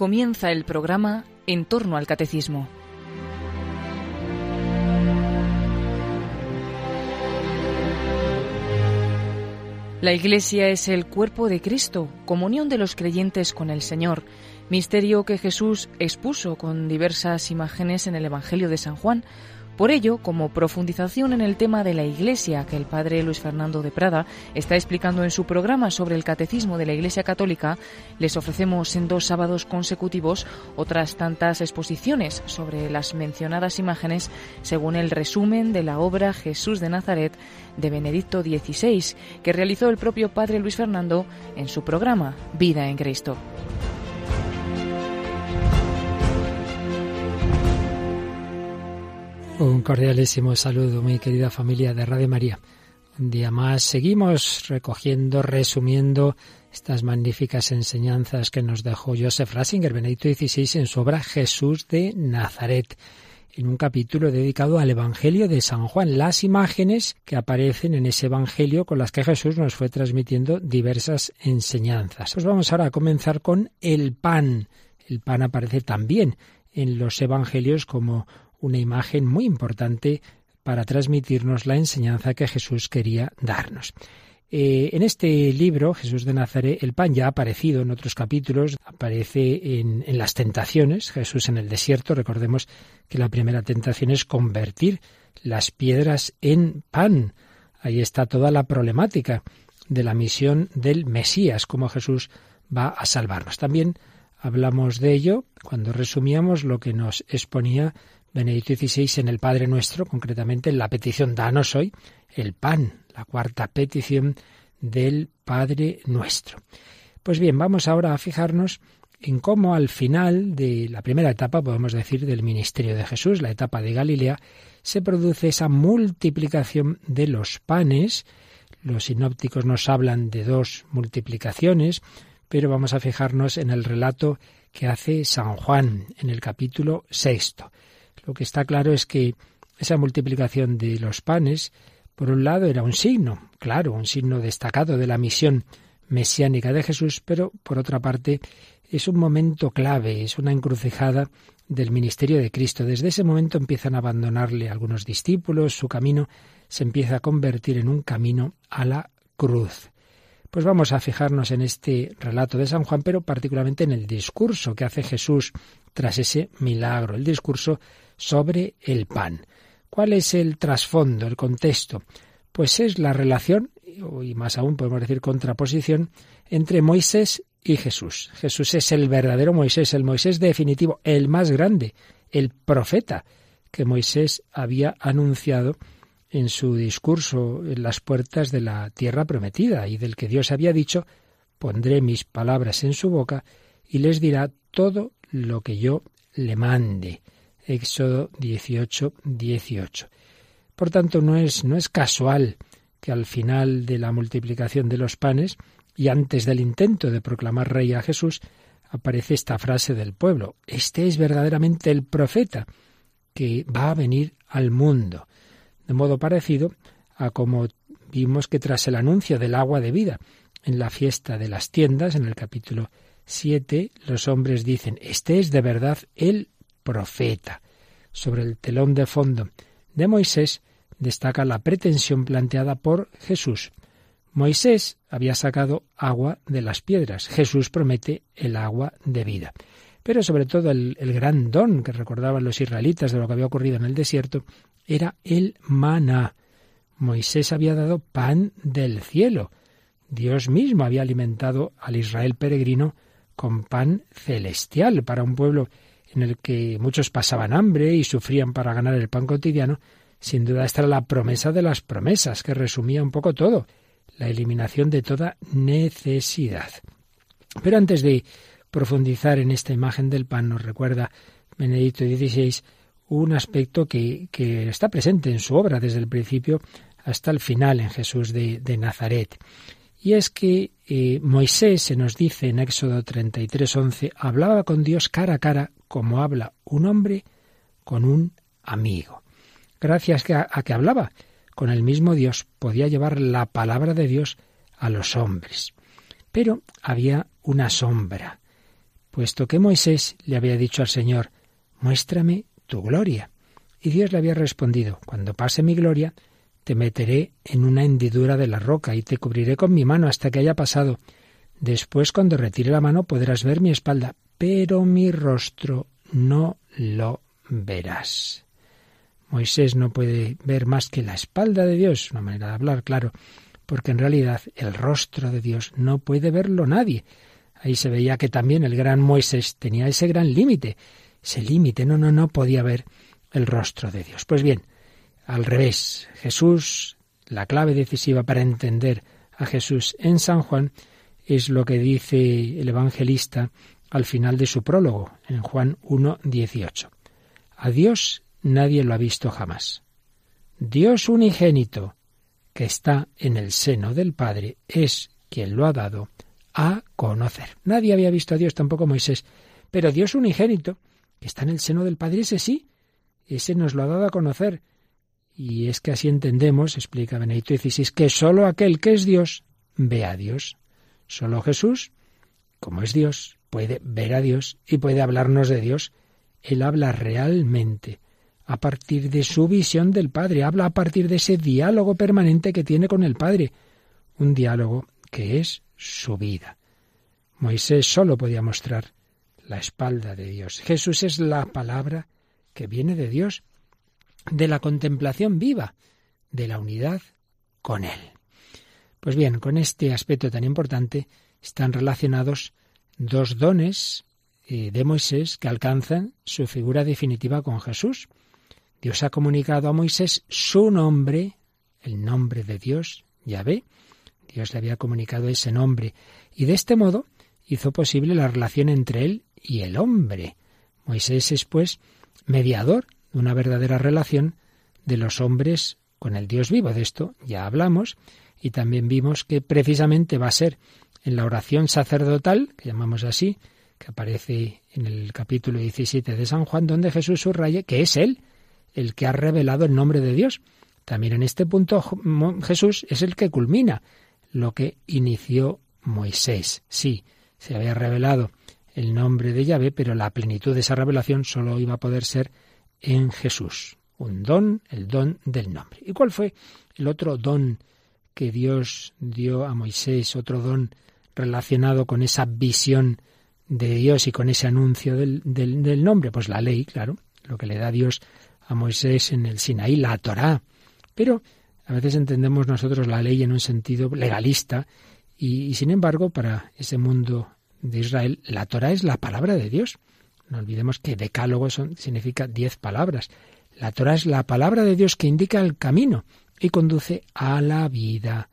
comienza el programa En torno al Catecismo. La Iglesia es el cuerpo de Cristo, comunión de los creyentes con el Señor, misterio que Jesús expuso con diversas imágenes en el Evangelio de San Juan, por ello, como profundización en el tema de la Iglesia que el padre Luis Fernando de Prada está explicando en su programa sobre el Catecismo de la Iglesia Católica, les ofrecemos en dos sábados consecutivos otras tantas exposiciones sobre las mencionadas imágenes según el resumen de la obra Jesús de Nazaret de Benedicto XVI, que realizó el propio padre Luis Fernando en su programa Vida en Cristo. Un cordialísimo saludo, mi querida familia de Radio María. Un día más seguimos recogiendo, resumiendo estas magníficas enseñanzas que nos dejó Joseph Ratzinger, Benedicto XVI, en su obra Jesús de Nazaret, en un capítulo dedicado al Evangelio de San Juan, las imágenes que aparecen en ese Evangelio con las que Jesús nos fue transmitiendo diversas enseñanzas. Pues vamos ahora a comenzar con el pan. El pan aparece también en los Evangelios como una imagen muy importante para transmitirnos la enseñanza que Jesús quería darnos. Eh, en este libro, Jesús de Nazaret, el pan ya ha aparecido en otros capítulos, aparece en, en las tentaciones, Jesús en el desierto, recordemos que la primera tentación es convertir las piedras en pan. Ahí está toda la problemática de la misión del Mesías, cómo Jesús va a salvarnos. También hablamos de ello cuando resumíamos lo que nos exponía Benedicto XVI en el Padre Nuestro, concretamente en la petición Danos hoy el pan, la cuarta petición del Padre Nuestro. Pues bien, vamos ahora a fijarnos en cómo al final de la primera etapa, podemos decir, del ministerio de Jesús, la etapa de Galilea, se produce esa multiplicación de los panes. Los sinópticos nos hablan de dos multiplicaciones, pero vamos a fijarnos en el relato que hace San Juan en el capítulo sexto. Lo que está claro es que esa multiplicación de los panes, por un lado, era un signo, claro, un signo destacado de la misión mesiánica de Jesús, pero por otra parte es un momento clave, es una encrucijada del ministerio de Cristo. Desde ese momento empiezan a abandonarle algunos discípulos, su camino se empieza a convertir en un camino a la cruz. Pues vamos a fijarnos en este relato de San Juan, pero particularmente en el discurso que hace Jesús tras ese milagro, el discurso sobre el pan. ¿Cuál es el trasfondo, el contexto? Pues es la relación, y más aún podemos decir contraposición, entre Moisés y Jesús. Jesús es el verdadero Moisés, el Moisés definitivo, el más grande, el profeta que Moisés había anunciado en su discurso en las puertas de la tierra prometida y del que Dios había dicho, pondré mis palabras en su boca y les dirá todo lo que yo le mande. Éxodo 18, 18. Por tanto, no es, no es casual que al final de la multiplicación de los panes y antes del intento de proclamar rey a Jesús, aparece esta frase del pueblo. Este es verdaderamente el profeta que va a venir al mundo. De modo parecido a como vimos que tras el anuncio del agua de vida en la fiesta de las tiendas, en el capítulo 7, los hombres dicen, este es de verdad el profeta. Sobre el telón de fondo de Moisés destaca la pretensión planteada por Jesús. Moisés había sacado agua de las piedras, Jesús promete el agua de vida. Pero sobre todo el, el, gran don que recordaban los israelitas de lo que había ocurrido en el desierto era el maná. Moisés había dado pan del cielo. Dios mismo había alimentado al Israel peregrino con pan celestial para un pueblo en el que muchos pasaban hambre y sufrían para ganar el pan cotidiano, sin duda esta era la promesa de las promesas, que resumía un poco todo, la eliminación de toda necesidad. Pero antes de profundizar en esta imagen del pan, nos recuerda Benedicto XVI un aspecto que, está presente en su obra desde el principio hasta el final en Jesús de, de Nazaret. Y es que eh, Moisés, se nos dice en Éxodo 33:11, hablaba con Dios cara a cara como habla un hombre con un amigo. Gracias a, a que hablaba con el mismo Dios, podía llevar la palabra de Dios a los hombres. Pero había una sombra. puesto que Moisés le había dicho al Señor, muéstrame tu gloria. Y Dios le había respondido, cuando pase mi gloria, te meteré en una hendidura de la roca y te cubriré con mi mano hasta que haya pasado. Después, cuando retire la mano, podrás ver mi espalda, pero mi rostro no lo verás. Moisés no puede ver más que la espalda de Dios, una manera de hablar, claro, porque en realidad el rostro de Dios no puede verlo nadie. Ahí se veía que también el gran Moisés tenía ese gran límite, ese límite, no, no, no podía ver el rostro de Dios. Pues bien, al revés, Jesús, la clave decisiva para entender a Jesús en San Juan es lo que dice el evangelista al final de su prólogo, en Juan 1, 18. A Dios nadie lo ha visto jamás. Dios unigénito, que está en el seno del Padre, es quien lo ha dado a conocer. Nadie había visto a Dios, tampoco Moisés, pero Dios unigénito, que está en el seno del Padre, ese sí, ese nos lo ha dado a conocer. Y es que así entendemos, explica Benedicto XVI, que sólo aquel que es Dios ve a Dios. Solo Jesús, como es Dios, puede ver a Dios y puede hablarnos de Dios. Él habla realmente a partir de su visión del Padre, habla a partir de ese diálogo permanente que tiene con el Padre, un diálogo que es su vida. Moisés solo podía mostrar la espalda de Dios. Jesús es la palabra que viene de Dios, de la contemplación viva, de la unidad con Él. Pues bien, con este aspecto tan importante están relacionados dos dones eh, de Moisés que alcanzan su figura definitiva con Jesús. Dios ha comunicado a Moisés su nombre, el nombre de Dios, Yahvé. Dios le había comunicado ese nombre y de este modo hizo posible la relación entre él y el hombre. Moisés es, pues, mediador de una verdadera relación de los hombres con el Dios vivo. De esto ya hablamos y también vimos que precisamente va a ser en la oración sacerdotal, que llamamos así, que aparece en el capítulo 17 de San Juan, donde Jesús subraya que es Él el que ha revelado el nombre de Dios. También en este punto Jesús es el que culmina lo que inició Moisés. Sí, se había revelado el nombre de Yahvé, pero la plenitud de esa revelación solo iba a poder ser en Jesús. Un don, el don del nombre. ¿Y cuál fue el otro don que Dios dio a Moisés, otro don relacionado con esa visión de Dios y con ese anuncio del, nombre? Pues la ley, claro, lo que le da Dios a Moisés en el Sinaí, la Torá. Pero a veces entendemos nosotros la ley en un sentido legalista y, sin embargo para ese mundo de Israel la Torá es la palabra de Dios. No olvidemos que decálogo significa diez palabras. La Torá es la palabra de Dios que indica el camino y conduce a la vida.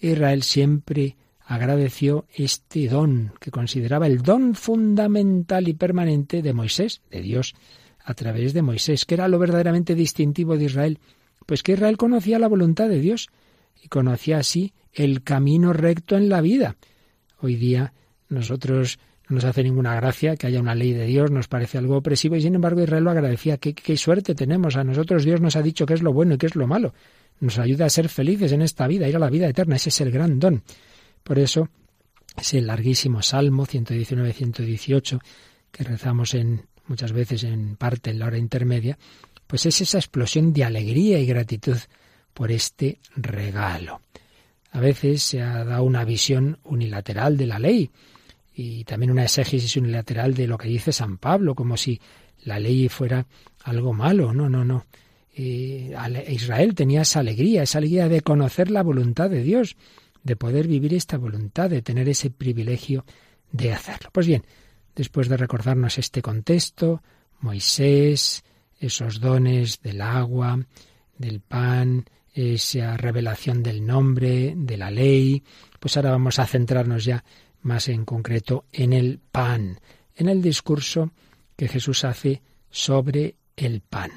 Israel siempre agradeció este don, que consideraba el don fundamental y permanente de Moisés, de Dios, a través de Moisés, que era lo verdaderamente distintivo de Israel, pues que Israel conocía la voluntad de Dios y conocía así el camino recto en la vida. Hoy día nosotros no nos hace ninguna gracia que haya una ley de Dios, nos parece algo opresivo y sin embargo Israel lo agradecía. ¿Qué, qué suerte tenemos? A nosotros Dios nos ha dicho qué es lo bueno y qué es lo malo. Nos ayuda a ser felices en esta vida, ir a la vida eterna. Ese es el gran don. Por eso, ese larguísimo Salmo 119-118 que rezamos en muchas veces en parte en la hora intermedia, pues es esa explosión de alegría y gratitud por este regalo. A veces se ha dado una visión unilateral de la ley y también una exégesis unilateral de lo que dice San Pablo, como si la ley fuera algo malo. No, no, no. Eh, Israel tenía esa alegría, esa alegría de conocer la voluntad de Dios, de poder vivir esta voluntad, de tener ese privilegio de hacerlo. Pues bien, después de recordarnos este contexto, Moisés, esos dones del agua, del pan, esa revelación del nombre, de la ley, pues ahora vamos a centrarnos ya más en concreto en el pan, en el discurso que Jesús hace sobre el pan.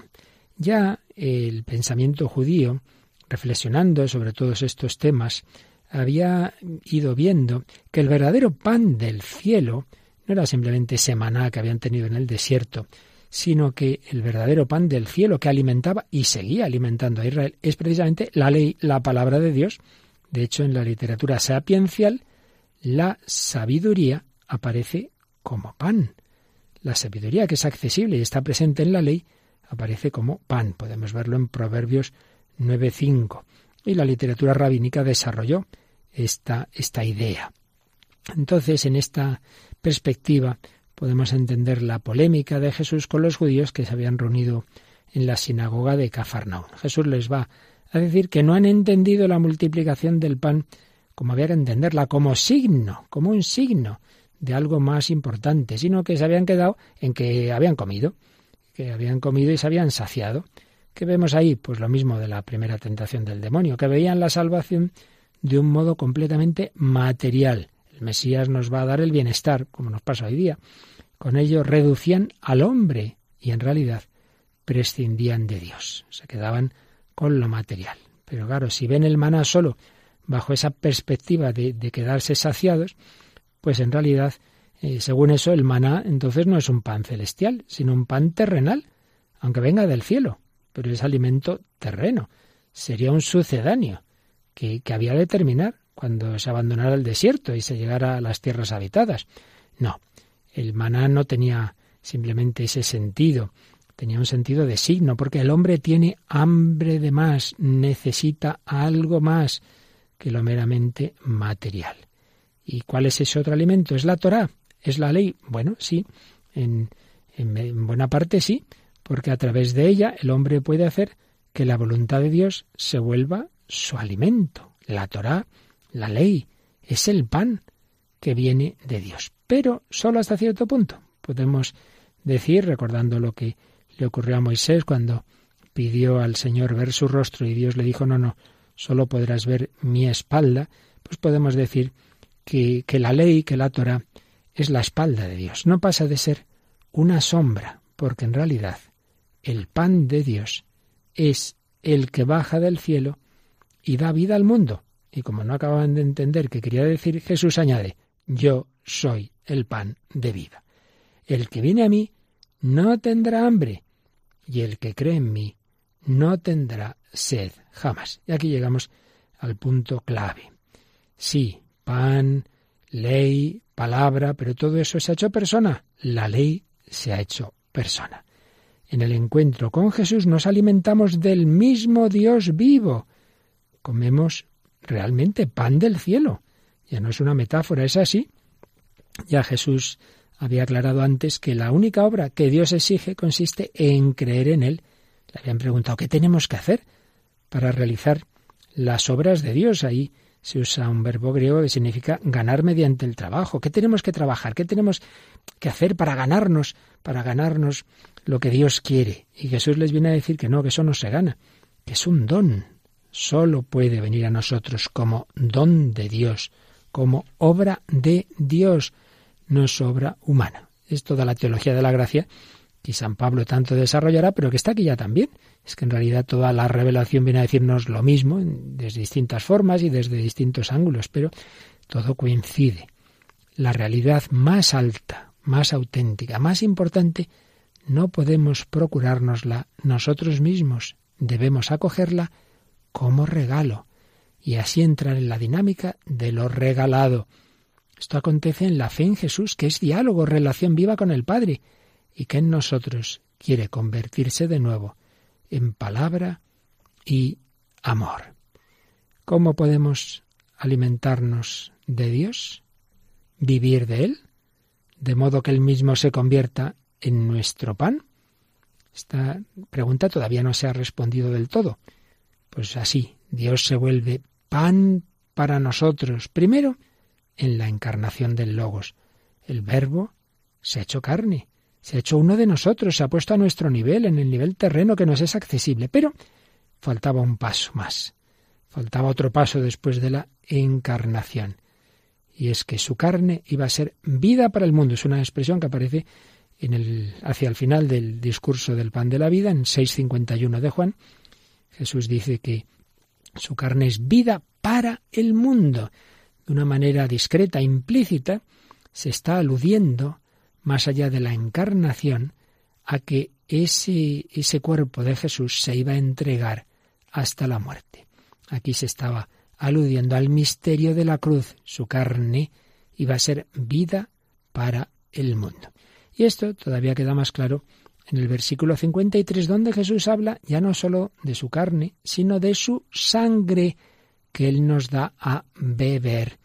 Ya el pensamiento judío, reflexionando sobre todos estos temas, había ido viendo que el verdadero pan del cielo no era simplemente semaná que habían tenido en el desierto, sino que el verdadero pan del cielo que alimentaba y seguía alimentando a Israel es precisamente la ley, la palabra de Dios. De hecho, en la literatura sapiencial, la sabiduría aparece como pan. La sabiduría que es accesible y está presente en la ley aparece como pan. Podemos verlo en Proverbios 9.5. Y la literatura rabínica desarrolló esta, esta idea. Entonces, en esta perspectiva, podemos entender la polémica de Jesús con los judíos que se habían reunido en la sinagoga de Cafarnaún. Jesús les va a decir que no han entendido la multiplicación del pan como había que entenderla, como signo, como un signo de algo más importante, sino que se habían quedado en que habían comido, que habían comido y se habían saciado. ¿Qué vemos ahí? Pues lo mismo de la primera tentación del demonio, que veían la salvación de un modo completamente material. El Mesías nos va a dar el bienestar, como nos pasa hoy día. Con ello reducían al hombre y en realidad prescindían de Dios. Se quedaban con lo material. Pero claro, si ven el maná solo bajo esa perspectiva de, quedarse saciados, pues en realidad, eh, según eso, el maná entonces no es un pan celestial, sino un pan terrenal, aunque venga del cielo, pero es alimento terreno. Sería un sucedáneo que, que había de terminar cuando se abandonara el desierto y se llegara a las tierras habitadas. No, el maná no tenía simplemente ese sentido, tenía un sentido de signo, porque el hombre tiene hambre de más, necesita algo más que lo meramente material. ¿Y cuál es ese otro alimento? ¿Es la Torá? ¿Es la ley? Bueno, sí, en, en buena parte sí, porque a través de ella el hombre puede hacer que la voluntad de Dios se vuelva su alimento. La Torá, la ley, es el pan que viene de Dios pero solo hasta cierto punto. Podemos decir, recordando lo que le ocurrió a Moisés cuando pidió al Señor ver su rostro y Dios le dijo, no, no, solo podrás ver mi espalda, pues podemos decir que, que la ley, que la Torah, es la espalda de Dios. No pasa de ser una sombra, porque en realidad el pan de Dios es el que baja del cielo y da vida al mundo. Y como no acaban de entender qué quería decir, Jesús añade, yo soy el pan de vida. El que viene a mí no tendrá hambre, y el que cree en mí no tendrá sed jamás. Y aquí llegamos al punto clave. Sí, pan, ley, palabra, pero todo eso se ha hecho persona. La ley se ha hecho persona. En el encuentro con Jesús nos alimentamos del mismo Dios vivo. Comemos realmente pan del cielo. Ya no es una metáfora, es así. Ya Jesús había aclarado antes que la única obra que Dios exige consiste en creer en Él. Le habían preguntado, ¿qué tenemos que hacer para realizar las obras de Dios? Ahí se usa un verbo griego que significa ganar mediante el trabajo. ¿Qué tenemos que trabajar? ¿Qué tenemos que hacer para ganarnos, para ganarnos lo que Dios quiere? Y Jesús les viene a decir que no, que eso no se gana, que es un don. Solo puede venir a nosotros como don de Dios, como obra de Dios no es obra humana. Es toda la teología de la gracia que San Pablo tanto desarrollará, pero que está aquí ya también. Es que en realidad toda la revelación viene a decirnos lo mismo, desde distintas formas y desde distintos ángulos, pero todo coincide. La realidad más alta, más auténtica, más importante, no podemos procurárnosla nosotros mismos, debemos acogerla como regalo y así entrar en la dinámica de lo regalado esto acontece en la fe en Jesús, que es diálogo, relación viva con el Padre, y que en nosotros quiere convertirse de nuevo en palabra y amor. ¿Cómo podemos alimentarnos de Dios? ¿Vivir de Él? ¿De modo que Él mismo se convierta en nuestro pan? Esta pregunta todavía no se ha respondido del todo. Pues así, Dios se vuelve pan para nosotros. Primero, en la encarnación del Logos. El Verbo se ha hecho carne, se ha hecho uno de nosotros, se ha puesto a nuestro nivel, en el nivel terreno que nos es accesible. Pero faltaba un paso más, faltaba otro paso después de la encarnación. Y es que su carne iba a ser vida para el mundo. Es una expresión que aparece hacia el final del discurso del pan de la vida, en 6.51 de Juan. Jesús dice que su carne es vida para el mundo de una manera discreta, implícita, se está aludiendo, más allá de la encarnación, a que ese, ese cuerpo de Jesús se iba a entregar hasta la muerte. Aquí se estaba aludiendo al misterio de la cruz. Su carne iba a ser vida para el mundo. Y esto todavía queda más claro en el versículo 53, donde Jesús habla ya no solo de su carne, sino de su sangre que Él nos da a beber.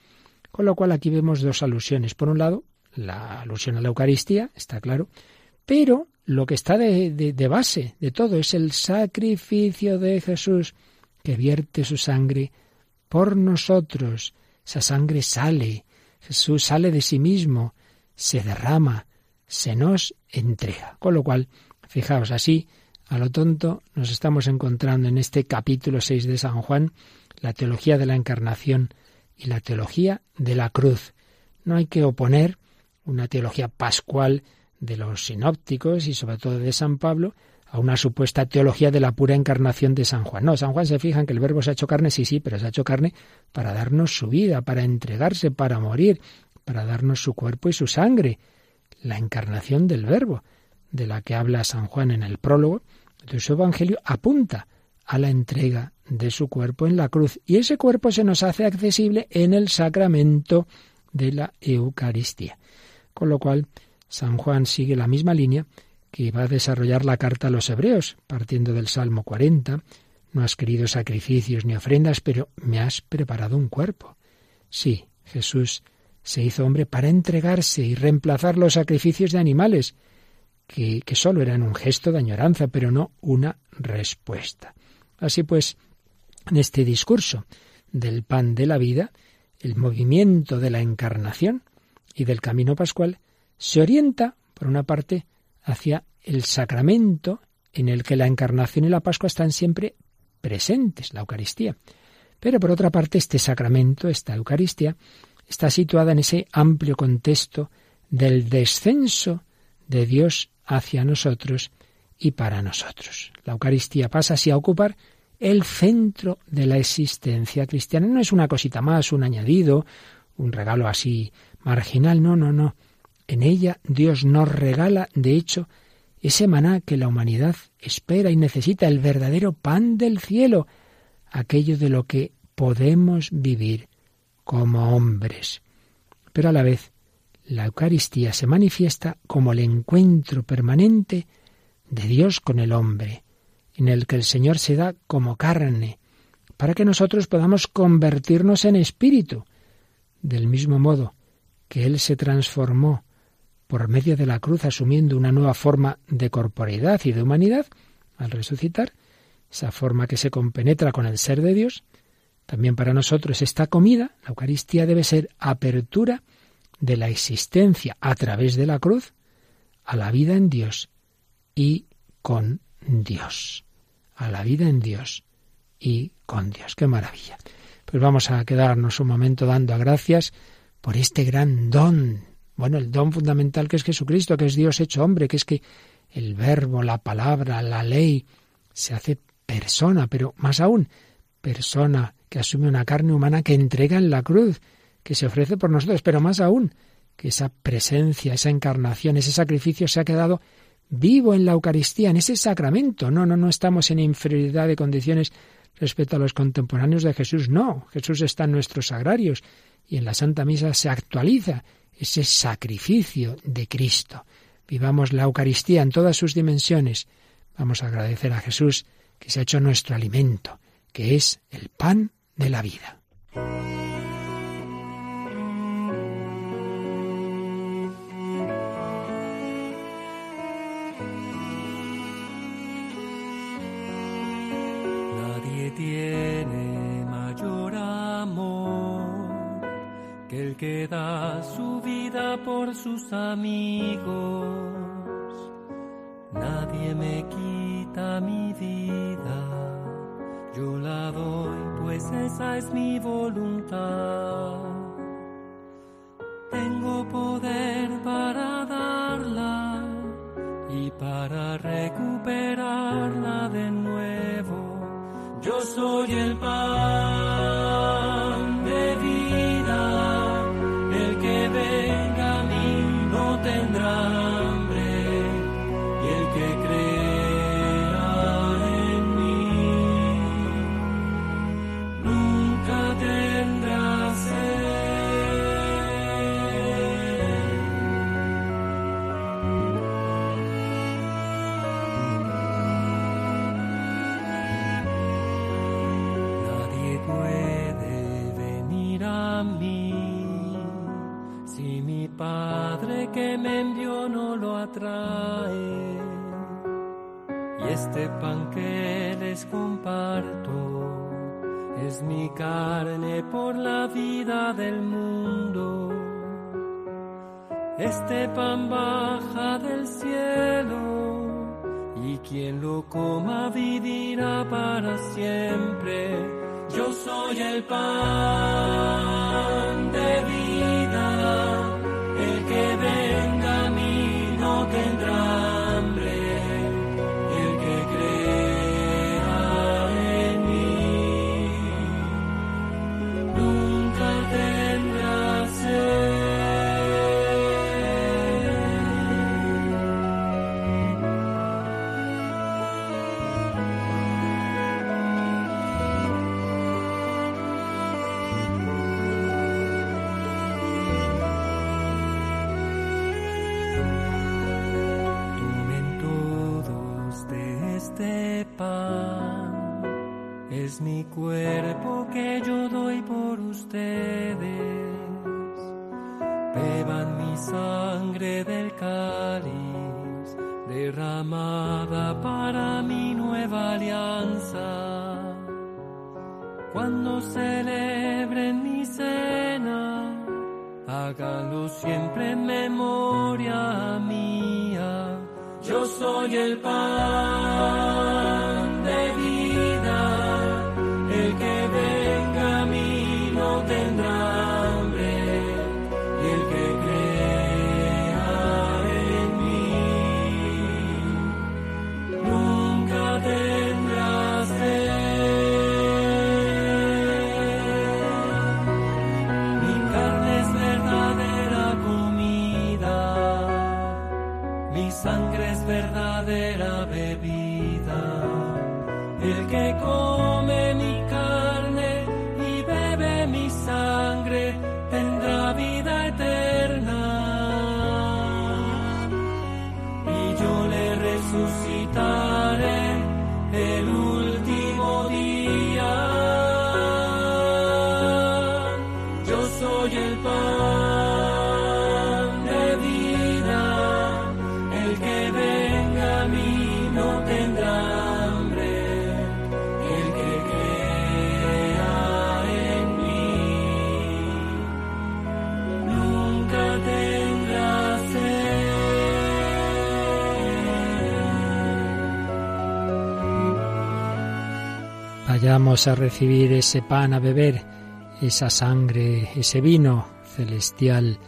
Con lo cual aquí vemos dos alusiones. Por un lado, la alusión a la Eucaristía, está claro, pero lo que está de, de, base de todo es el sacrificio de Jesús que vierte su sangre por nosotros. Esa sangre sale, Jesús sale de sí mismo, se derrama, se nos entrega. Con lo cual, fijaos así, a lo tonto, nos estamos encontrando en este capítulo 6 de San Juan la teología de la encarnación y la teología de la cruz. No hay que oponer una teología pascual de los sinópticos y sobre todo de San Pablo a una supuesta teología de la pura encarnación de San Juan. No, San Juan se fija en que el verbo se ha hecho carne, sí, sí, pero se ha hecho carne para darnos su vida, para entregarse, para morir, para darnos su cuerpo y su sangre. La encarnación del verbo, de la que habla San Juan en el prólogo de su Evangelio, apunta a la entrega de su cuerpo en la cruz. Y ese cuerpo se nos hace accesible en el sacramento de la Eucaristía. Con lo cual, San Juan sigue la misma línea que va a desarrollar la carta a los hebreos, partiendo del Salmo 40. No has querido sacrificios ni ofrendas, pero me has preparado un cuerpo. Sí, Jesús se hizo hombre para entregarse y reemplazar los sacrificios de animales, que, que sólo eran un gesto de añoranza, pero no una respuesta. Así pues, en este discurso del pan de la vida, el movimiento de la encarnación y del camino pascual se orienta, por una parte, hacia el sacramento en el que la encarnación y la Pascua están siempre presentes, la Eucaristía. Pero por otra parte, este sacramento, esta Eucaristía, está situada en ese amplio contexto del descenso de Dios hacia nosotros y para nosotros. La Eucaristía pasa así a ocupar el centro de la existencia cristiana. No es una cosita más, un añadido, un regalo así marginal, no, no, no. En ella Dios nos regala, de hecho, ese maná que la humanidad espera y necesita, el verdadero pan del cielo, aquello de lo que podemos vivir como hombres. Pero a la vez, la Eucaristía se manifiesta como el encuentro permanente de Dios con el hombre, en el que el Señor se da como carne, para que nosotros podamos convertirnos en espíritu, del mismo modo que Él se transformó por medio de la cruz asumiendo una nueva forma de corporeidad y de humanidad, al resucitar, esa forma que se compenetra con el ser de Dios, también para nosotros esta comida, la Eucaristía, debe ser apertura de la existencia a través de la cruz a la vida en Dios y con Dios. A la vida en Dios y con Dios. ¡Qué maravilla! Pues vamos a quedarnos un momento dando gracias por este gran don bueno, el don fundamental que es Jesucristo, que es Dios hecho hombre, que es que el verbo, la palabra, la ley, se hace persona, pero más aún, persona que asume una carne humana que entrega en la cruz, que se ofrece por nosotros, pero más aún, que esa presencia, esa encarnación, ese sacrificio se ha quedado vivo en la Eucaristía, en ese sacramento. No, no, no estamos en inferioridad de condiciones respecto a los contemporáneos de Jesús, no. Jesús está en nuestros sagrarios y en la Santa Misa se actualiza ese sacrificio de Cristo. Vivamos la Eucaristía en todas sus dimensiones. Vamos a agradecer a Jesús que se ha hecho nuestro alimento, que es el pan de la vida. Nadie tiene mayor amor que el que da su por sus amigos. Nadie me quita mi vida, yo la doy, pues esa es mi voluntad. Tengo poder para darla y para recuperarla de nuevo. Yo soy el pan que me envió no lo atrae? Y este pan que les comparto es mi carne por la vida del mundo. Este pan baja del cielo y quien lo coma vivirá para siempre. Yo soy el pan de vida, cuerpo que yo doy por ustedes. Beban mi sangre del cáliz, derramada para mi nueva alianza. Cuando celebren mi cena, háganlo siempre en memoria mía. Yo soy el pan a recibir ese pan, a beber esa sangre, ese vino celestial.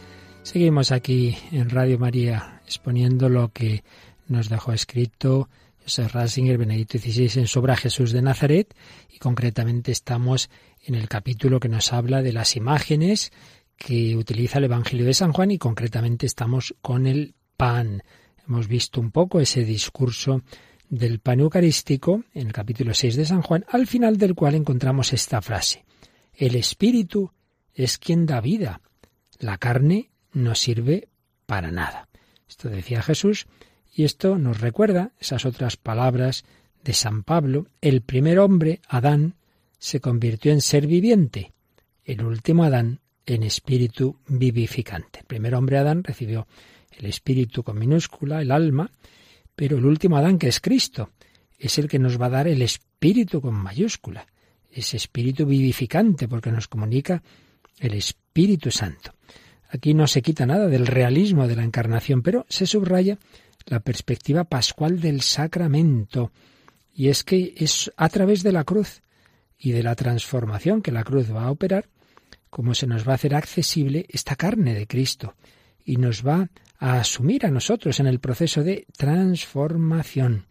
Seguimos aquí en Radio María exponiendo lo que nos dejó escrito José Ratzinger, Benedicto XVI, en Sobra Jesús de Nazaret, y concretamente estamos en el capítulo que nos habla de las imágenes que utiliza el Evangelio de San Juan, y concretamente estamos con el pan. Hemos visto un poco ese discurso del pan eucarístico, en el capítulo 6 de San Juan, al final del cual encontramos esta frase. El Espíritu es quien da vida. La carne no sirve para nada. Esto decía Jesús y esto nos recuerda esas otras palabras de San Pablo. El primer hombre, Adán, se convirtió en ser viviente. El último Adán en espíritu vivificante. El primer hombre, Adán, recibió el espíritu con minúscula, el alma, pero el último Adán, que es Cristo, es el que nos va a dar el Espíritu con mayúscula, ese Espíritu vivificante, porque nos comunica el Espíritu Santo. Aquí no se quita nada del realismo de la encarnación, pero se subraya la perspectiva pascual del sacramento, y es que es a través de la cruz y de la transformación que la cruz va a operar, como se nos va a hacer accesible esta carne de Cristo, y nos va a asumir a nosotros en el proceso de transformación.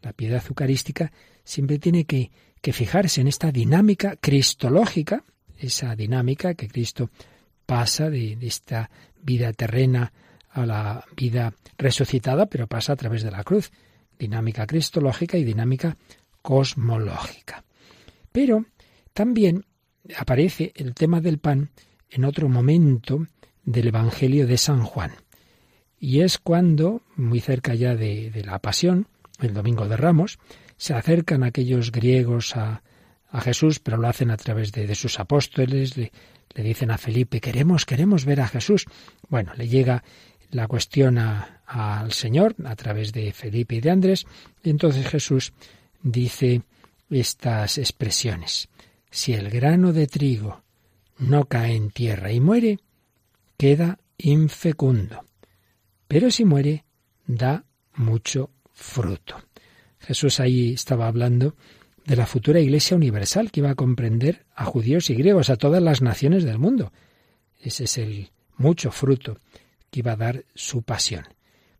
La piedad eucarística siempre tiene que, que fijarse en esta dinámica cristológica, esa dinámica que Cristo pasa de, de esta vida terrena a la vida resucitada, pero pasa a través de la cruz. Dinámica cristológica y dinámica cosmológica. Pero también aparece el tema del pan en otro momento del Evangelio de San Juan. Y es cuando, muy cerca ya de, la pasión, el domingo de Ramos, se acercan aquellos griegos a, Jesús, pero lo hacen a través de, sus apóstoles, le, le, dicen a Felipe, queremos, queremos ver a Jesús. Bueno, le llega la cuestión al Señor a través de Felipe y de Andrés, y entonces Jesús dice estas expresiones. Si el grano de trigo no cae en tierra y muere, queda infecundo. Pero si muere, da mucho fruto. Jesús ahí estaba hablando de la futura Iglesia universal que iba a comprender a judíos y griegos, a todas las naciones del mundo. Ese es el mucho fruto que iba a dar su pasión.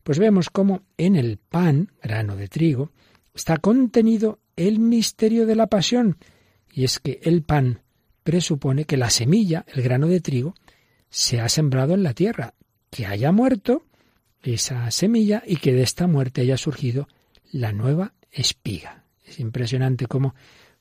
Pues vemos cómo en el pan, grano de trigo, está contenido el misterio de la pasión, y es que el pan presupone que la semilla, el grano de trigo, se ha sembrado en la tierra, que haya muerto esa semilla y que de esta muerte haya surgido la nueva espiga. Es impresionante cómo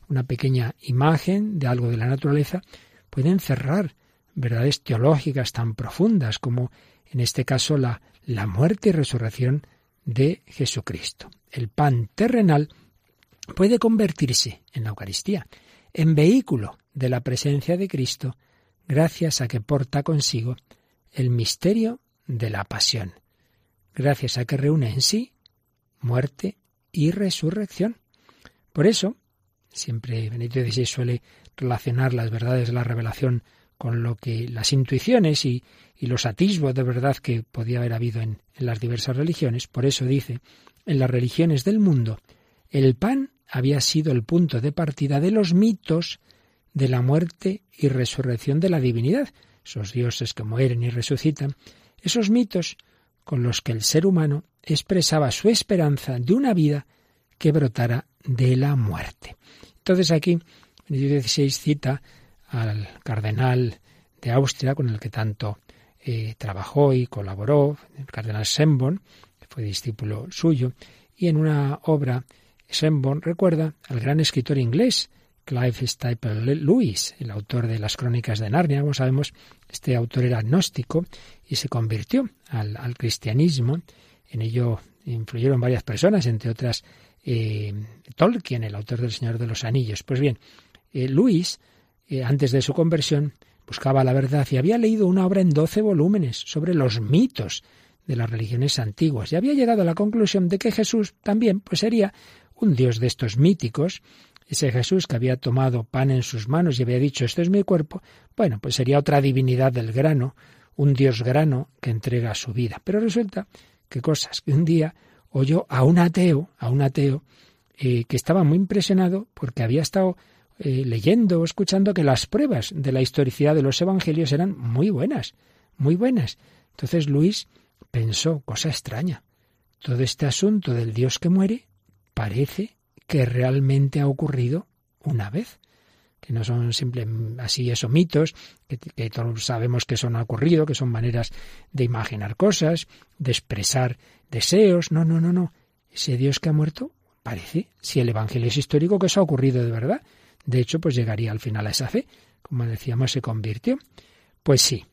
una pequeña imagen de algo de la naturaleza puede encerrar verdades teológicas tan profundas como en este caso la, la muerte y resurrección de Jesucristo. El pan terrenal puede convertirse en la Eucaristía, en vehículo de la presencia de Cristo, gracias a que porta consigo el misterio de la pasión, gracias a que reúne en sí muerte y resurrección. Por eso, siempre Benito XVI suele relacionar las verdades de la revelación con lo que las intuiciones y, los atisbos de verdad que podía haber habido en las diversas religiones. Por eso dice, en las religiones del mundo, el pan había sido el punto de partida de los mitos de la muerte y resurrección de la divinidad, esos dioses que mueren y resucitan, esos mitos con los que el ser humano expresaba su esperanza de una vida que brotara de la muerte. Entonces aquí Benedicto XVI cita al cardenal de Austria con el que tanto eh, trabajó y colaboró, el cardenal Sembon, que fue discípulo suyo, y en una obra Sembon recuerda al gran escritor inglés Clive Staples Lewis, el autor de las Crónicas de Narnia. Como sabemos, este autor era agnóstico y se convirtió al, cristianismo. En ello influyeron varias personas, entre otras eh, Tolkien, el autor del Señor de los Anillos. Pues bien, eh, Lewis, eh, antes de su conversión, buscaba la verdad y había leído una obra en doce volúmenes sobre los mitos de las religiones antiguas y había llegado a la conclusión de que Jesús también pues sería un dios de estos míticos, ese Jesús que había tomado pan en sus manos y había dicho, esto es mi cuerpo, bueno, pues sería otra divinidad del grano, un dios grano que entrega su vida. Pero resulta que cosas que un día oyó a un ateo, a un ateo, eh, que estaba muy impresionado porque había estado eh, leyendo o escuchando que las pruebas de la historicidad de los evangelios eran muy buenas, muy buenas. Entonces Luis pensó, cosa extraña, todo este asunto del Dios que muere parece que realmente ha ocurrido una vez que no son simplemente así esos mitos, que, todos sabemos que son ocurrido, que son maneras de imaginar cosas, de expresar deseos. No, no, no, no. Ese Dios que ha muerto, parece, si el Evangelio es histórico, que eso ha ocurrido de verdad. De hecho, pues llegaría al final a esa fe. Como decíamos, se convirtió. Pues sí,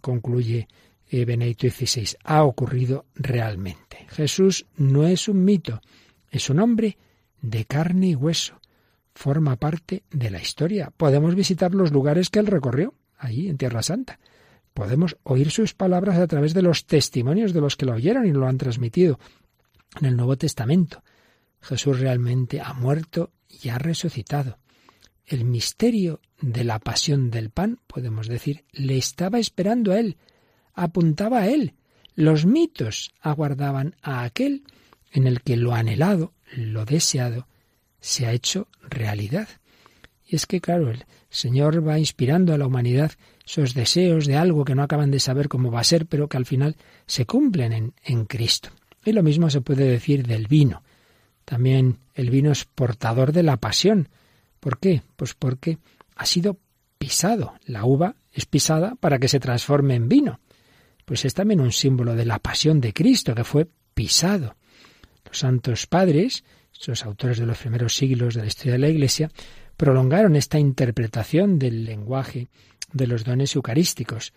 concluye eh, Benedicto XVI, ha ocurrido realmente. Jesús no es un mito, es un hombre de carne y hueso. Forma parte de la historia. Podemos visitar los lugares que él recorrió, ahí en Tierra Santa. Podemos oír sus palabras a través de los testimonios de los que lo oyeron y lo han transmitido en el Nuevo Testamento. Jesús realmente ha muerto y ha resucitado. El misterio de la pasión del pan, podemos decir, le estaba esperando a él, apuntaba a él. Los mitos aguardaban a aquel en el que lo anhelado, lo deseado, se ha hecho realidad. Y es que, claro, el Señor va inspirando a la humanidad esos deseos de algo que no acaban de saber cómo va a ser, pero que al final se cumplen en, en Cristo. Y lo mismo se puede decir del vino. También el vino es portador de la pasión. ¿Por qué? Pues porque ha sido pisado. La uva es pisada para que se transforme en vino. Pues es también un símbolo de la pasión de Cristo, que fue pisado. Los santos padres, esos autores de los primeros siglos de la historia de la Iglesia, prolongaron esta interpretación del lenguaje de los dones eucarísticos.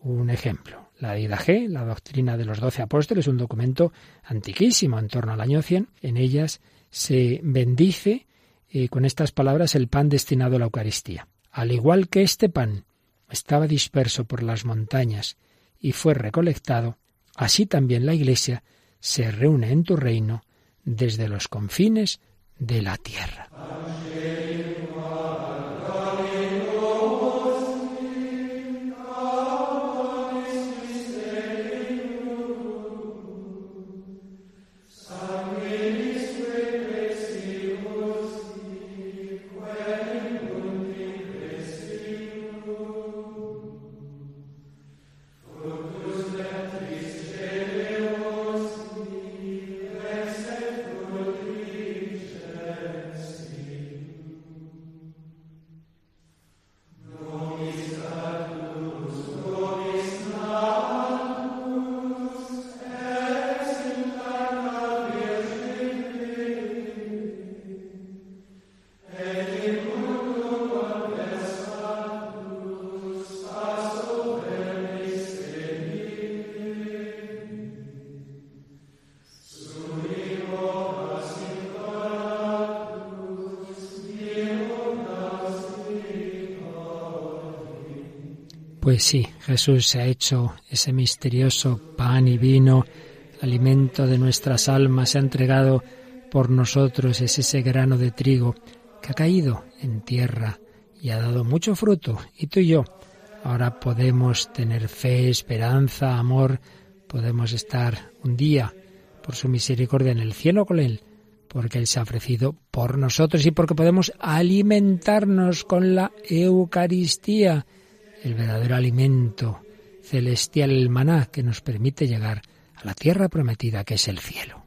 Un ejemplo, la G, la doctrina de los doce apóstoles, un documento antiquísimo, en torno al año 100. En ellas se bendice eh, con estas palabras el pan destinado a la Eucaristía. Al igual que este pan estaba disperso por las montañas y fue recolectado, así también la Iglesia se reúne en tu reino desde los confines de la tierra. Pues sí, Jesús se ha hecho ese misterioso pan y vino, alimento de nuestras almas, se ha entregado por nosotros, es ese grano de trigo que ha caído en tierra y ha dado mucho fruto. Y tú y yo ahora podemos tener fe, esperanza, amor, podemos estar un día por su misericordia en el cielo con Él, porque Él se ha ofrecido por nosotros y porque podemos alimentarnos con la Eucaristía el verdadero alimento celestial, el maná que nos permite llegar a la tierra prometida que es el cielo.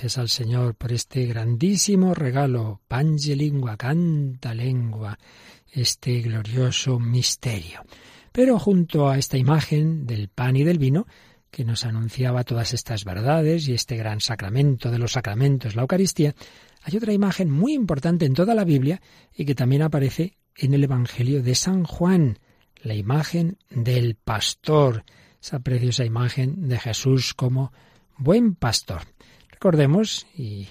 Gracias al Señor por este grandísimo regalo, pange lingua, canta lengua, este glorioso misterio. Pero junto a esta imagen del pan y del vino, que nos anunciaba todas estas verdades y este gran sacramento de los sacramentos, la Eucaristía, hay otra imagen muy importante en toda la Biblia y que también aparece en el Evangelio de San Juan, la imagen del pastor, esa preciosa imagen de Jesús como buen pastor. Recordemos, y,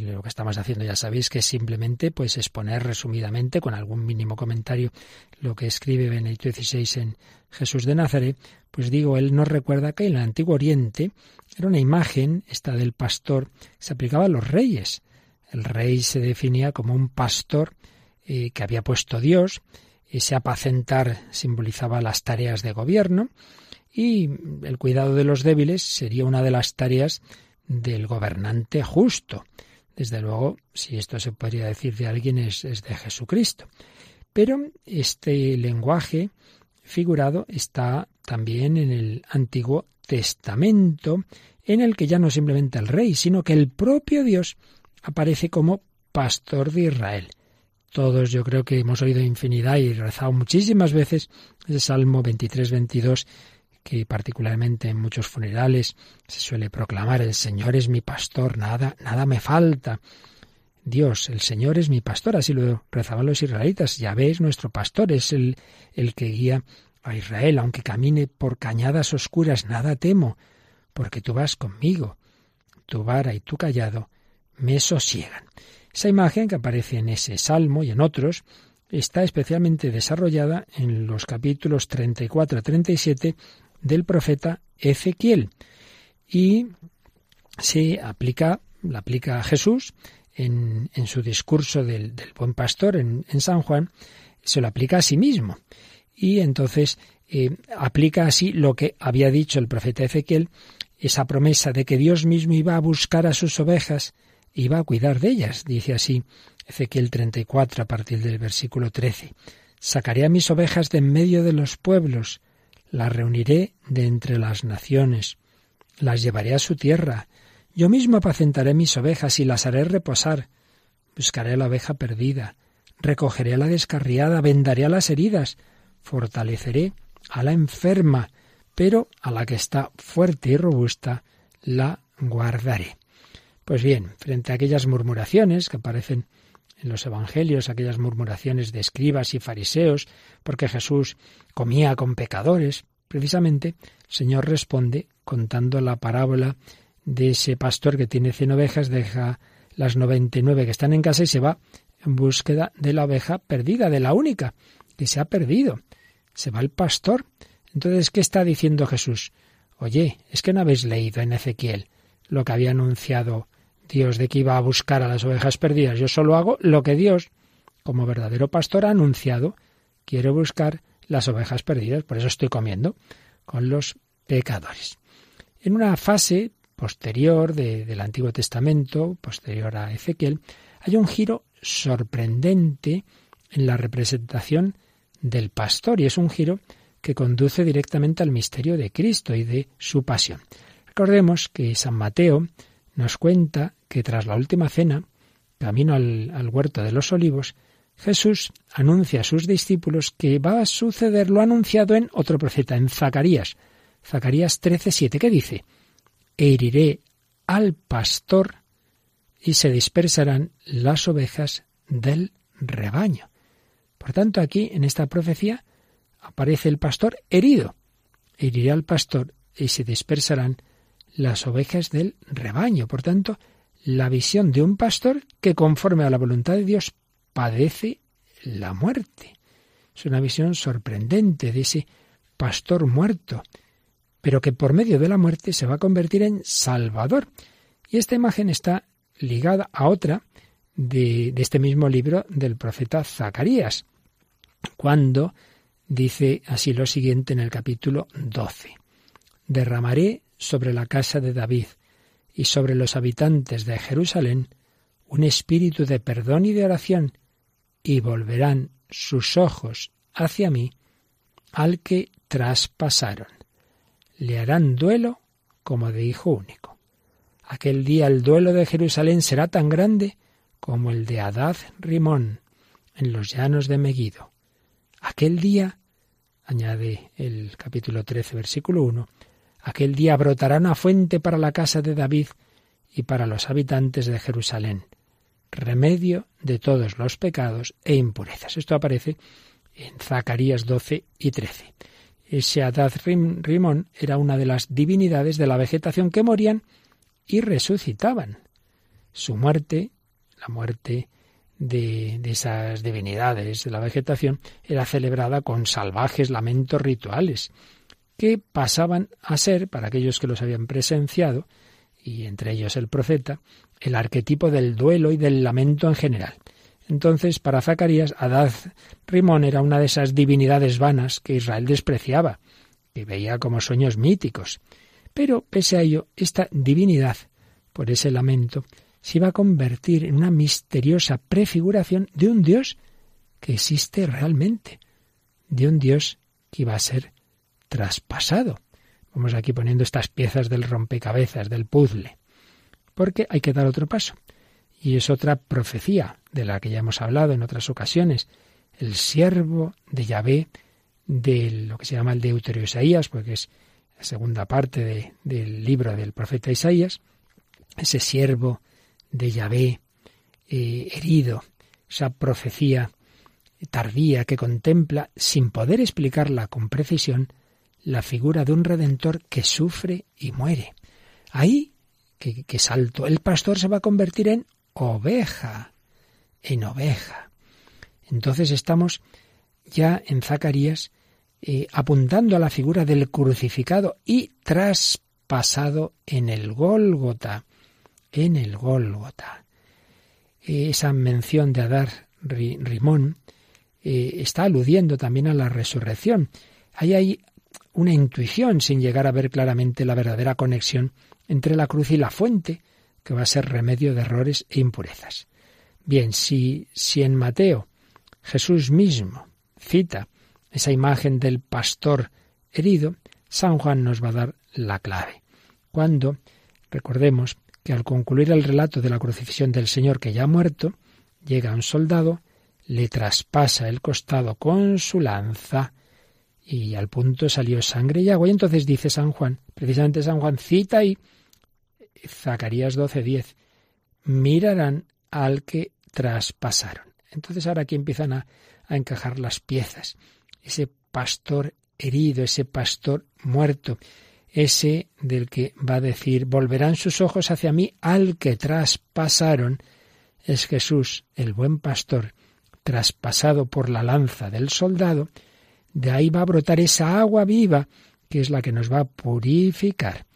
lo que estamos haciendo ya sabéis que es simplemente pues exponer resumidamente con algún mínimo comentario lo que escribe Benedicto XVI en Jesús de Nazaret, pues digo, él nos recuerda que en el Antiguo Oriente era una imagen, esta del pastor, se aplicaba a los reyes. El rey se definía como un pastor eh, que había puesto Dios, ese apacentar simbolizaba las tareas de gobierno y el cuidado de los débiles sería una de las tareas del gobernante justo. Desde luego, si esto se podría decir de alguien, es, de Jesucristo. Pero este lenguaje figurado está también en el Antiguo Testamento, en el que ya no simplemente el rey, sino que el propio Dios aparece como pastor de Israel. Todos yo creo que hemos oído infinidad y rezado muchísimas veces el Salmo 23-22 que particularmente en muchos funerales se suele proclamar el Señor es mi pastor, nada, nada me falta. Dios, el Señor es mi pastor, así lo rezaban los israelitas. Ya ves, nuestro pastor es el, el que guía a Israel, aunque camine por cañadas oscuras, nada temo, porque tú vas conmigo. Tu vara y tu callado me sosiegan. Esa imagen que aparece en ese salmo y en otros está especialmente desarrollada en los capítulos 34 a 37 del profeta Ezequiel y se aplica, la aplica a Jesús en, en su discurso del, buen pastor en, San Juan, se lo aplica a sí mismo y entonces eh, aplica así lo que había dicho el profeta Ezequiel, esa promesa de que Dios mismo iba a buscar a sus ovejas, iba a cuidar de ellas, dice así Ezequiel 34 a partir del versículo 13. Sacaré a mis ovejas de en medio de los pueblos, las reuniré de entre las naciones, las llevaré a su tierra, Yo mismo apacentaré mis ovejas y las haré reposar. Buscaré la oveja perdida, recogeré a la descarriada, vendaré a las heridas, fortaleceré a la enferma, pero a la que está fuerte y robusta la guardaré. Pues bien, frente a aquellas murmuraciones que aparecen en los evangelios, aquellas murmuraciones de escribas y fariseos, porque Jesús comía con pecadores, precisamente el Señor responde contando la parábola de ese pastor que tiene cien ovejas, deja las noventa y nueve que están en casa y se va en búsqueda de la oveja perdida, de la única que se ha perdido. Se va el pastor. Entonces, ¿qué está diciendo Jesús? Oye, es que no habéis leído en Ezequiel lo que había anunciado Dios de que iba a buscar a las ovejas perdidas. Yo solo hago lo que Dios, como verdadero pastor, ha anunciado. Quiero buscar las ovejas perdidas. Por eso estoy comiendo con los pecadores. En una fase posterior del Antiguo Testamento, posterior a Ezequiel, hay un giro sorprendente en la representación del pastor y es un giro que conduce directamente al misterio de Cristo y de su pasión. Recordemos que San Mateo nos cuenta que tras la última cena, camino al, al huerto de los olivos, Jesús anuncia a sus discípulos que va a suceder lo anunciado en otro profeta, en Zacarías. Zacarías 13:7, que dice: Heriré al pastor y se dispersarán las ovejas del rebaño. Por tanto, aquí en esta profecía aparece el pastor herido. Heriré al pastor y se dispersarán las ovejas del rebaño. Por tanto, la visión de un pastor que conforme a la voluntad de Dios padece la muerte. Es una visión sorprendente de ese pastor muerto, pero que por medio de la muerte se va a convertir en Salvador. Y esta imagen está ligada a otra de, de este mismo libro del profeta Zacarías, cuando dice así lo siguiente en el capítulo 12. Derramaré sobre la casa de David y sobre los habitantes de Jerusalén un espíritu de perdón y de oración, y volverán sus ojos hacia mí al que traspasaron. Le harán duelo como de hijo único. Aquel día el duelo de Jerusalén será tan grande como el de Adad Rimón en los llanos de Megido. Aquel día, añade el capítulo 13, versículo 1, aquel día brotará una fuente para la casa de David y para los habitantes de Jerusalén, remedio de todos los pecados e impurezas. Esto aparece en Zacarías 12 y 13. Ese Adad Rimón era una de las divinidades de la vegetación que morían y resucitaban. Su muerte, la muerte de, de, esas divinidades de la vegetación, era celebrada con salvajes lamentos rituales, que pasaban a ser, para aquellos que los habían presenciado, y entre ellos el profeta, el arquetipo del duelo y del lamento en general. Entonces, para Zacarías, Adad Rimón era una de esas divinidades vanas que Israel despreciaba, que veía como sueños míticos. Pero, pese a ello, esta divinidad, por ese lamento, se iba a convertir en una misteriosa prefiguración de un Dios que existe realmente, de un Dios que iba a ser traspasado. Vamos aquí poniendo estas piezas del rompecabezas, del puzzle. Porque hay que dar otro paso. Y es otra profecía de la que ya hemos hablado en otras ocasiones. El siervo de Yahvé, de lo que se llama el Deuterio Isaías, porque es la segunda parte del libro del profeta Isaías, ese siervo de Yahvé eh, herido, esa profecía tardía que contempla, sin poder explicarla con precisión, la figura de un redentor que sufre y muere. Ahí, que, salto, el pastor se va a convertir en oveja, en oveja. Entonces estamos ya en Zacarías eh, apuntando a la figura del crucificado y traspasado en el Gólgota, en el Gólgota. esa mención de Adar Rimón eh, está aludiendo también a la resurrección. Hay ahí una intuición sin llegar a ver claramente la verdadera conexión entre la cruz y la fuente, que va a ser remedio de errores e impurezas. Bien, si, si en Mateo Jesús mismo cita esa imagen del pastor herido, San Juan nos va a dar la clave. Cuando, recordemos, que al concluir el relato de la crucifixión del Señor que ya ha muerto, llega un soldado, le traspasa el costado con su lanza y al punto salió sangre y agua. Y entonces dice San Juan, precisamente San Juan cita ahí Zacarías 12:10, mirarán al que traspasaron. Entonces ahora aquí empiezan a, a encajar las piezas. Ese pastor herido, ese pastor muerto, ese del que va a decir, volverán sus ojos hacia mí al que traspasaron, es Jesús, el buen pastor, traspasado por la lanza del soldado, de ahí va a brotar esa agua viva que es la que nos va a purificar.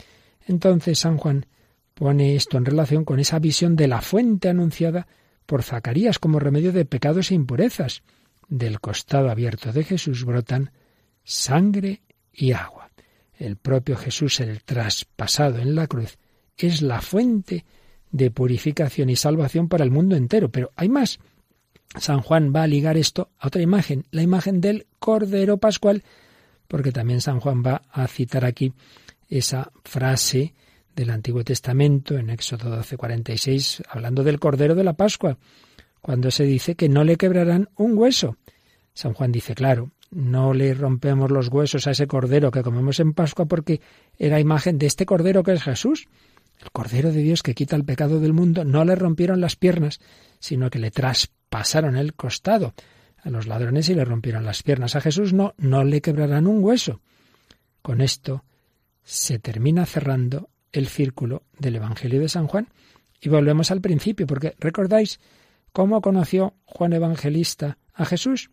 Entonces San Juan pone esto en relación con esa visión de la fuente anunciada por Zacarías como remedio de pecados e impurezas. Del costado abierto de Jesús brotan sangre y agua. El propio Jesús, el traspasado en la cruz, es la fuente de purificación y salvación para el mundo entero. Pero hay más. San Juan va a ligar esto a otra imagen, la imagen del Cordero Pascual, porque también San Juan va a citar aquí esa frase del Antiguo Testamento en Éxodo 12:46, hablando del Cordero de la Pascua, cuando se dice que no le quebrarán un hueso. San Juan dice, claro, no le rompemos los huesos a ese Cordero que comemos en Pascua porque era imagen de este Cordero que es Jesús. El Cordero de Dios que quita el pecado del mundo, no le rompieron las piernas, sino que le traspasaron el costado a los ladrones y le rompieron las piernas. A Jesús no, no le quebrarán un hueso. Con esto se termina cerrando el círculo del Evangelio de San Juan. Y volvemos al principio, porque recordáis cómo conoció Juan Evangelista a Jesús.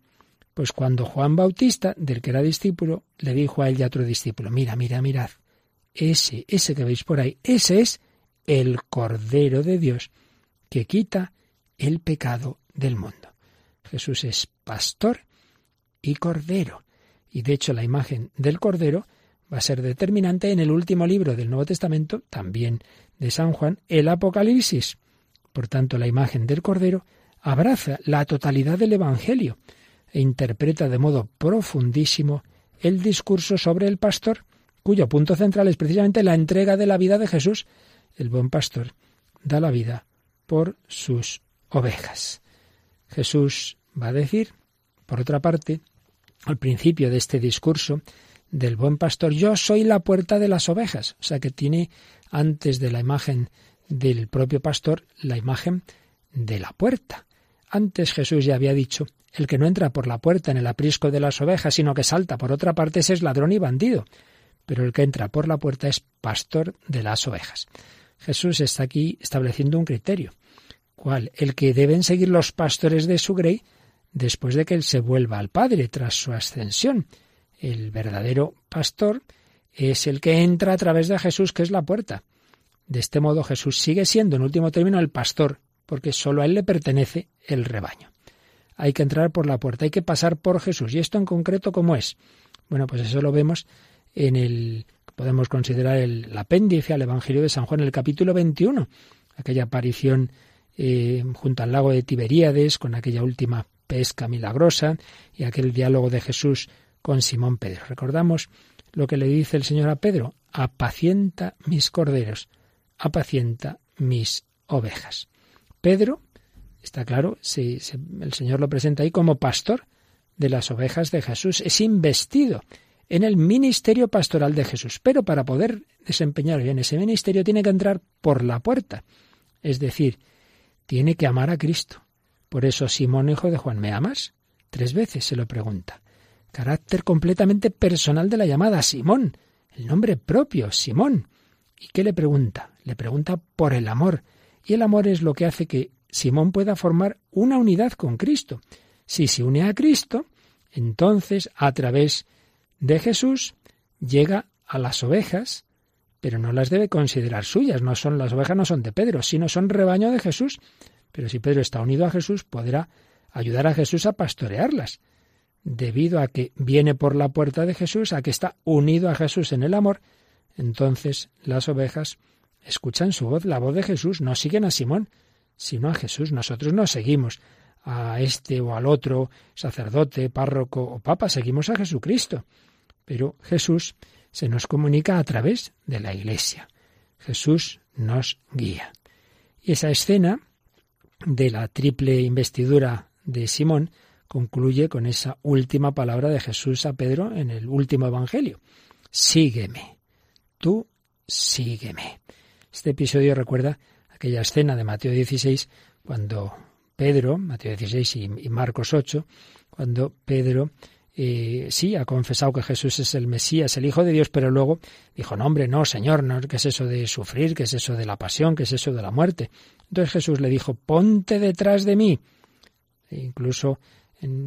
Pues cuando Juan Bautista, del que era discípulo, le dijo a él y a otro discípulo, mira, mira, mirad, ese, ese que veis por ahí, ese es el Cordero de Dios que quita el pecado del mundo. Jesús es pastor y cordero. Y de hecho la imagen del cordero va a ser determinante en el último libro del Nuevo Testamento, también de San Juan, el Apocalipsis. Por tanto, la imagen del Cordero abraza la totalidad del Evangelio e interpreta de modo profundísimo el discurso sobre el pastor, cuyo punto central es precisamente la entrega de la vida de Jesús. El buen pastor da la vida por sus ovejas. Jesús va a decir, por otra parte, al principio de este discurso, del buen pastor, yo soy la puerta de las ovejas. O sea que tiene antes de la imagen del propio pastor la imagen de la puerta. Antes Jesús ya había dicho, el que no entra por la puerta en el aprisco de las ovejas, sino que salta por otra parte, ese es ladrón y bandido. Pero el que entra por la puerta es pastor de las ovejas. Jesús está aquí estableciendo un criterio. ¿Cuál? El que deben seguir los pastores de su grey después de que él se vuelva al Padre tras su ascensión. El verdadero pastor es el que entra a través de Jesús, que es la puerta. De este modo Jesús sigue siendo, en último término, el pastor, porque solo a él le pertenece el rebaño. Hay que entrar por la puerta, hay que pasar por Jesús. ¿Y esto en concreto cómo es? Bueno, pues eso lo vemos en el, podemos considerar el, apéndice al Evangelio de San Juan, en el capítulo 21, aquella aparición eh, junto al lago de Tiberíades, con aquella última pesca milagrosa y aquel diálogo de Jesús con Simón Pedro. Recordamos lo que le dice el Señor a Pedro, apacienta mis corderos, apacienta mis ovejas. Pedro, está claro, si, el Señor lo presenta ahí como pastor de las ovejas de Jesús, es investido en el ministerio pastoral de Jesús, pero para poder desempeñar bien ese ministerio tiene que entrar por la puerta, es decir, tiene que amar a Cristo. Por eso Simón, hijo de Juan, ¿me amas? Tres veces se lo pregunta carácter completamente personal de la llamada Simón, el nombre propio, Simón. ¿Y qué le pregunta? Le pregunta por el amor. Y el amor es lo que hace que Simón pueda formar una unidad con Cristo. Si se une a Cristo, entonces a través de Jesús llega a las ovejas, pero no las debe considerar suyas. No son las ovejas, no son de Pedro, sino son rebaño de Jesús. Pero si Pedro está unido a Jesús, podrá ayudar a Jesús a pastorearlas debido a que viene por la puerta de Jesús, a que está unido a Jesús en el amor, entonces las ovejas escuchan su voz, la voz de Jesús, no siguen a Simón, sino a Jesús. Nosotros no seguimos a este o al otro sacerdote, párroco o papa, seguimos a Jesucristo. Pero Jesús se nos comunica a través de la Iglesia. Jesús nos guía. Y esa escena de la triple investidura de Simón concluye con esa última palabra de Jesús a Pedro en el último Evangelio. Sígueme, tú sígueme. Este episodio recuerda aquella escena de Mateo 16 cuando Pedro, Mateo 16 y Marcos 8, cuando Pedro eh, sí ha confesado que Jesús es el Mesías, el Hijo de Dios, pero luego dijo, no hombre, no, Señor, no, ¿qué es eso de sufrir? ¿Qué es eso de la pasión? ¿Qué es eso de la muerte? Entonces Jesús le dijo, ponte detrás de mí. E incluso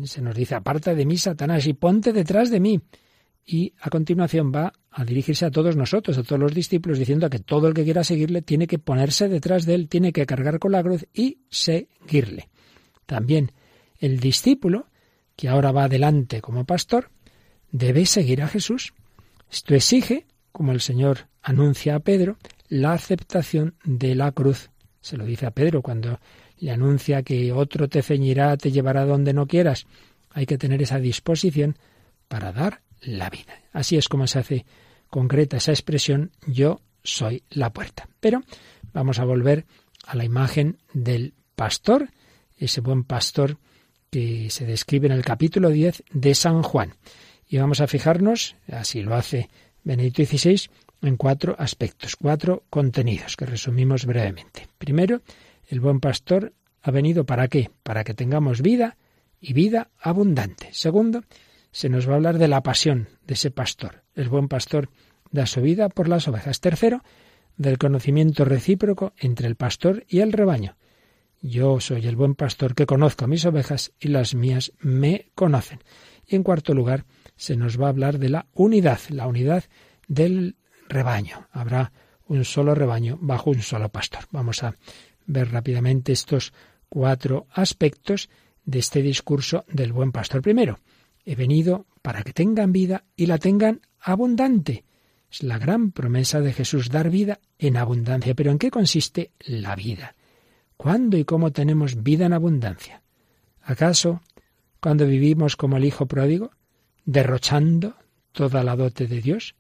se nos dice, aparta de mí, Satanás, y ponte detrás de mí. Y a continuación va a dirigirse a todos nosotros, a todos los discípulos, diciendo que todo el que quiera seguirle tiene que ponerse detrás de él, tiene que cargar con la cruz y seguirle. También el discípulo, que ahora va adelante como pastor, debe seguir a Jesús. Esto exige, como el Señor anuncia a Pedro, la aceptación de la cruz. Se lo dice a Pedro cuando le anuncia que otro te ceñirá, te llevará donde no quieras. Hay que tener esa disposición para dar la vida. Así es como se hace concreta esa expresión yo soy la puerta. Pero vamos a volver a la imagen del pastor, ese buen pastor que se describe en el capítulo 10 de San Juan. Y vamos a fijarnos, así lo hace Benedicto XVI, en cuatro aspectos, cuatro contenidos que resumimos brevemente. Primero, el buen pastor ha venido para qué? Para que tengamos vida y vida abundante. Segundo, se nos va a hablar de la pasión de ese pastor. El buen pastor da su vida por las ovejas. Tercero, del conocimiento recíproco entre el pastor y el rebaño. Yo soy el buen pastor que conozco a mis ovejas y las mías me conocen. Y en cuarto lugar, se nos va a hablar de la unidad, la unidad del rebaño. Habrá un solo rebaño bajo un solo pastor. Vamos a ver rápidamente estos cuatro aspectos de este discurso del buen pastor. Primero, he venido para que tengan vida y la tengan abundante. Es la gran promesa de Jesús dar vida en abundancia. Pero ¿en qué consiste la vida? ¿Cuándo y cómo tenemos vida en abundancia? ¿Acaso cuando vivimos como el Hijo pródigo, derrochando toda la dote de Dios?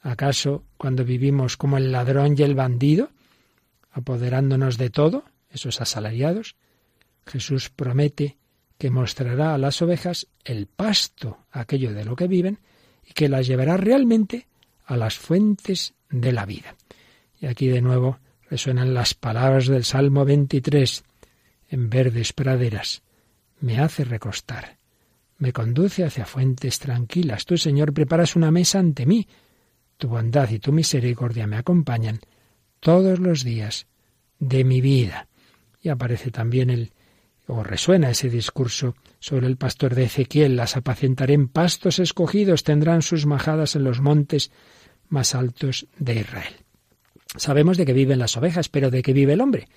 ¿Acaso cuando vivimos como el ladrón y el bandido, apoderándonos de todo, esos asalariados, Jesús promete que mostrará a las ovejas el pasto, aquello de lo que viven, y que las llevará realmente a las fuentes de la vida. Y aquí de nuevo resuenan las palabras del Salmo 23, en verdes praderas. Me hace recostar, me conduce hacia fuentes tranquilas. Tú, Señor, preparas una mesa ante mí. Tu bondad y tu misericordia me acompañan todos los días de mi vida. Y aparece también el, o resuena ese discurso sobre el pastor de Ezequiel, las apacentaré en pastos escogidos, tendrán sus majadas en los montes más altos de Israel. Sabemos de que viven las ovejas, pero ¿de qué vive el hombre?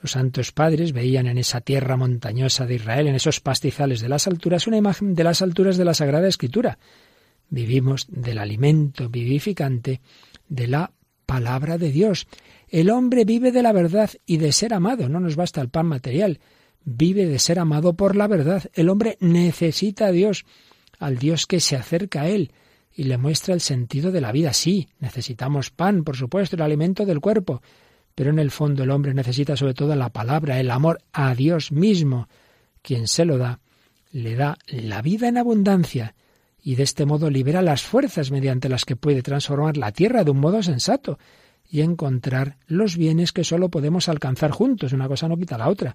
Los santos padres veían en esa tierra montañosa de Israel, en esos pastizales de las alturas, una imagen de las alturas de la Sagrada Escritura. Vivimos del alimento vivificante de la palabra de Dios. El hombre vive de la verdad y de ser amado, no nos basta el pan material, vive de ser amado por la verdad. El hombre necesita a Dios, al Dios que se acerca a él y le muestra el sentido de la vida. Sí, necesitamos pan, por supuesto, el alimento del cuerpo, pero en el fondo el hombre necesita sobre todo la palabra, el amor a Dios mismo. Quien se lo da, le da la vida en abundancia y de este modo libera las fuerzas mediante las que puede transformar la tierra de un modo sensato y encontrar los bienes que solo podemos alcanzar juntos. Una cosa no quita la otra.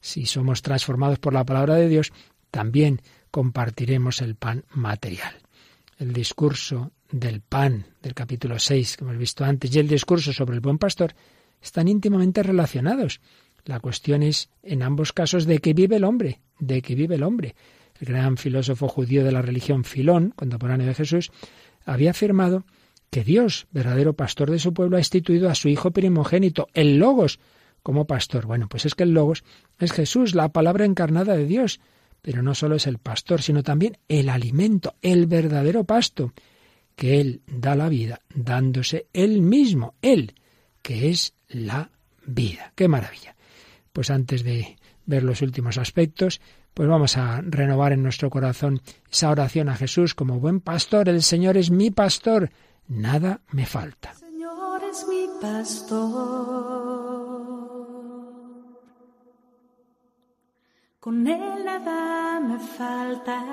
Si somos transformados por la palabra de Dios, también compartiremos el pan material. El discurso del pan del capítulo 6 que hemos visto antes y el discurso sobre el buen pastor están íntimamente relacionados. La cuestión es, en ambos casos, de qué vive el hombre, de qué vive el hombre. El gran filósofo judío de la religión Filón, contemporáneo de Jesús, había afirmado que Dios, verdadero pastor de su pueblo, ha instituido a su Hijo primogénito, el Logos, como pastor. Bueno, pues es que el Logos es Jesús, la palabra encarnada de Dios, pero no solo es el pastor, sino también el alimento, el verdadero pasto, que Él da la vida, dándose Él mismo, Él, que es la vida. ¡Qué maravilla! Pues antes de ver los últimos aspectos, pues vamos a renovar en nuestro corazón esa oración a Jesús como buen pastor. El Señor es mi pastor nada me falta. Señor es mi pastor, con él nada me falta.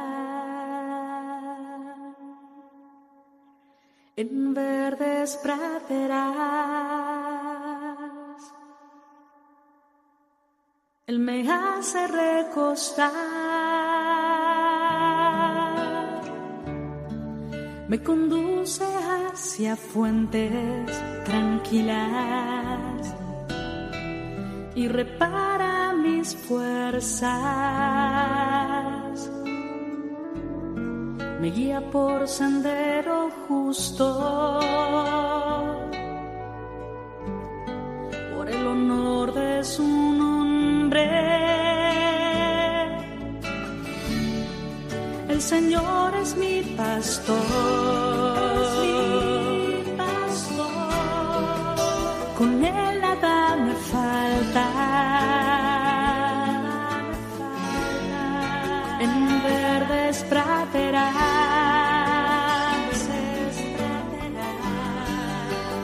En verdes praderas, él me hace recostar. me conduce hacia fuentes tranquilas y repara mis fuerzas. Me guía por sendero justo por el honor de su nombre. El Señor es mi pastor. Verdes praderas.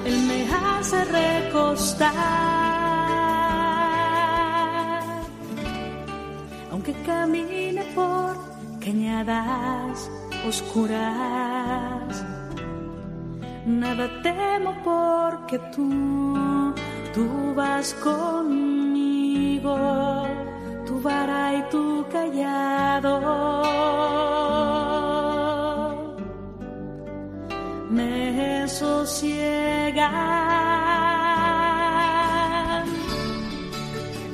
Él me hace recostar. Aunque camine por cañadas oscuras. Nada temo porque tú, tú vas conmigo, vara y tu callado. Me sosiegan.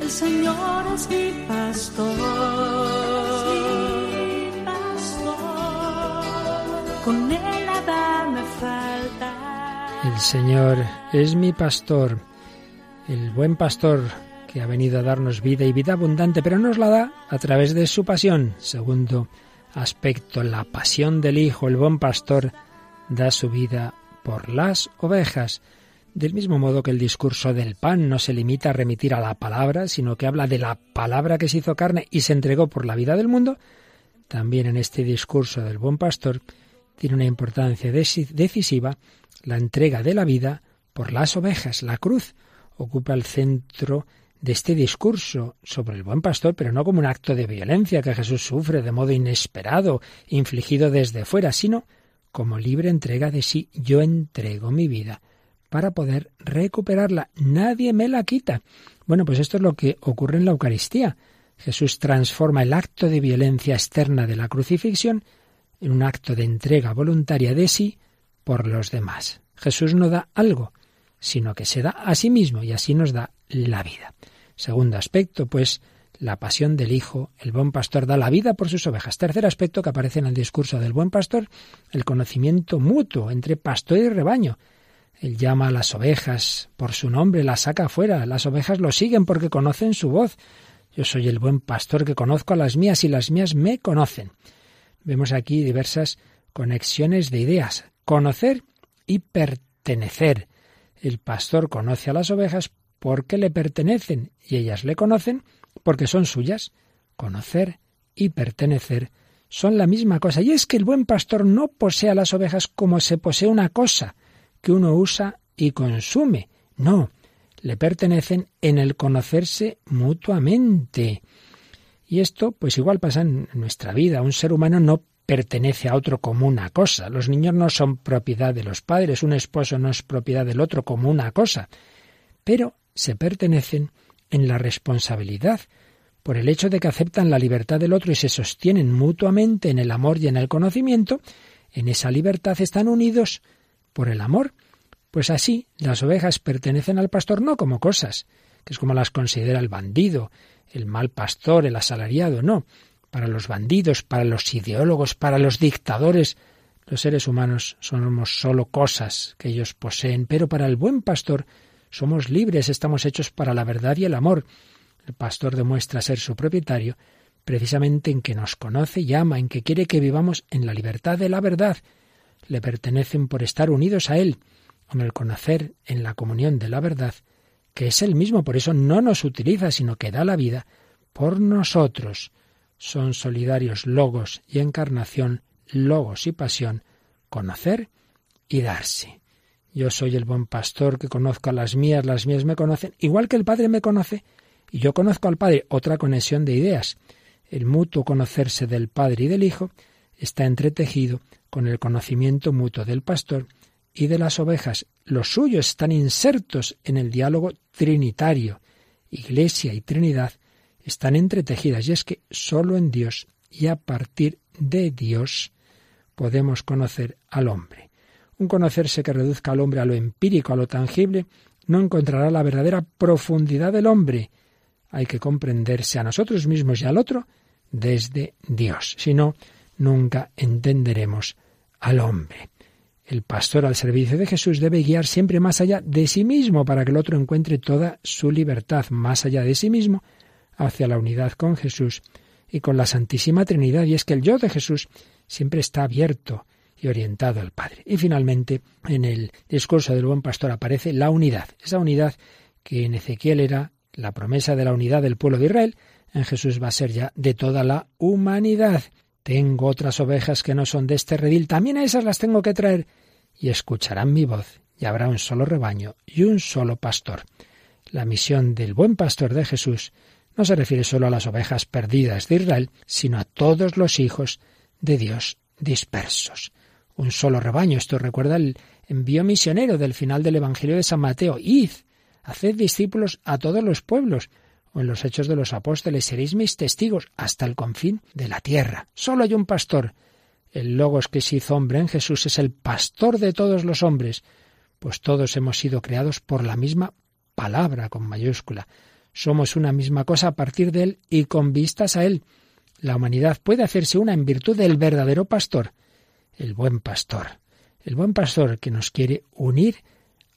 El Señor es mi pastor. con él nada me falta. El Señor es mi pastor, el buen pastor que ha venido a darnos vida y vida abundante, pero nos la da a través de su pasión. Segundo aspecto, la pasión del Hijo, el buen pastor, da su vida por las ovejas. Del mismo modo que el discurso del pan no se limita a remitir a la palabra, sino que habla de la palabra que se hizo carne y se entregó por la vida del mundo, también en este discurso del buen pastor tiene una importancia decisiva la entrega de la vida por las ovejas. La cruz ocupa el centro de este discurso sobre el buen pastor, pero no como un acto de violencia que Jesús sufre de modo inesperado, infligido desde fuera, sino como libre entrega de sí. Yo entrego mi vida para poder recuperarla. Nadie me la quita. Bueno, pues esto es lo que ocurre en la Eucaristía. Jesús transforma el acto de violencia externa de la crucifixión en un acto de entrega voluntaria de sí por los demás. Jesús no da algo, sino que se da a sí mismo y así nos da la vida. Segundo aspecto, pues, la pasión del Hijo, el buen pastor da la vida por sus ovejas. Tercer aspecto que aparece en el discurso del buen pastor, el conocimiento mutuo entre pastor y rebaño. Él llama a las ovejas por su nombre, las saca afuera, las ovejas lo siguen porque conocen su voz. Yo soy el buen pastor que conozco a las mías y las mías me conocen. Vemos aquí diversas conexiones de ideas. Conocer y pertenecer. El pastor conoce a las ovejas porque le pertenecen y ellas le conocen porque son suyas. Conocer y pertenecer son la misma cosa. Y es que el buen pastor no posee a las ovejas como se posee una cosa que uno usa y consume. No, le pertenecen en el conocerse mutuamente. Y esto, pues igual pasa en nuestra vida. Un ser humano no pertenece a otro como una cosa. Los niños no son propiedad de los padres, un esposo no es propiedad del otro como una cosa. Pero se pertenecen en la responsabilidad, por el hecho de que aceptan la libertad del otro y se sostienen mutuamente en el amor y en el conocimiento, en esa libertad están unidos por el amor. Pues así, las ovejas pertenecen al pastor no como cosas, que es como las considera el bandido, el mal pastor, el asalariado, no. Para los bandidos, para los ideólogos, para los dictadores, los seres humanos somos solo cosas que ellos poseen, pero para el buen pastor somos libres, estamos hechos para la verdad y el amor. El pastor demuestra ser su propietario precisamente en que nos conoce y ama, en que quiere que vivamos en la libertad de la verdad. Le pertenecen por estar unidos a Él, en el conocer, en la comunión de la verdad, que es el mismo, por eso no nos utiliza, sino que da la vida por nosotros. Son solidarios logos y encarnación, logos y pasión, conocer y darse. Yo soy el buen pastor que conozco a las mías, las mías me conocen, igual que el Padre me conoce y yo conozco al Padre. Otra conexión de ideas. El mutuo conocerse del Padre y del Hijo está entretejido con el conocimiento mutuo del pastor y de las ovejas. Los suyos están insertos en el diálogo trinitario. Iglesia y Trinidad están entretejidas y es que sólo en Dios y a partir de Dios podemos conocer al hombre. Un conocerse que reduzca al hombre a lo empírico, a lo tangible, no encontrará la verdadera profundidad del hombre. Hay que comprenderse a nosotros mismos y al otro desde Dios. Si no, nunca entenderemos al hombre. El pastor al servicio de Jesús debe guiar siempre más allá de sí mismo para que el otro encuentre toda su libertad más allá de sí mismo hacia la unidad con Jesús y con la Santísima Trinidad. Y es que el yo de Jesús siempre está abierto y orientado al Padre. Y finalmente, en el discurso del buen pastor aparece la unidad, esa unidad que en Ezequiel era la promesa de la unidad del pueblo de Israel, en Jesús va a ser ya de toda la humanidad. Tengo otras ovejas que no son de este redil, también a esas las tengo que traer, y escucharán mi voz, y habrá un solo rebaño y un solo pastor. La misión del buen pastor de Jesús no se refiere solo a las ovejas perdidas de Israel, sino a todos los hijos de Dios dispersos. Un solo rebaño. Esto recuerda el envío misionero del final del Evangelio de San Mateo. Id, haced discípulos a todos los pueblos. O en los hechos de los apóstoles seréis mis testigos hasta el confín de la tierra. Solo hay un pastor. El Logos que se hizo hombre en Jesús es el pastor de todos los hombres, pues todos hemos sido creados por la misma palabra con mayúscula. Somos una misma cosa a partir de Él y con vistas a Él. La humanidad puede hacerse una en virtud del verdadero pastor, el buen pastor, el buen pastor que nos quiere unir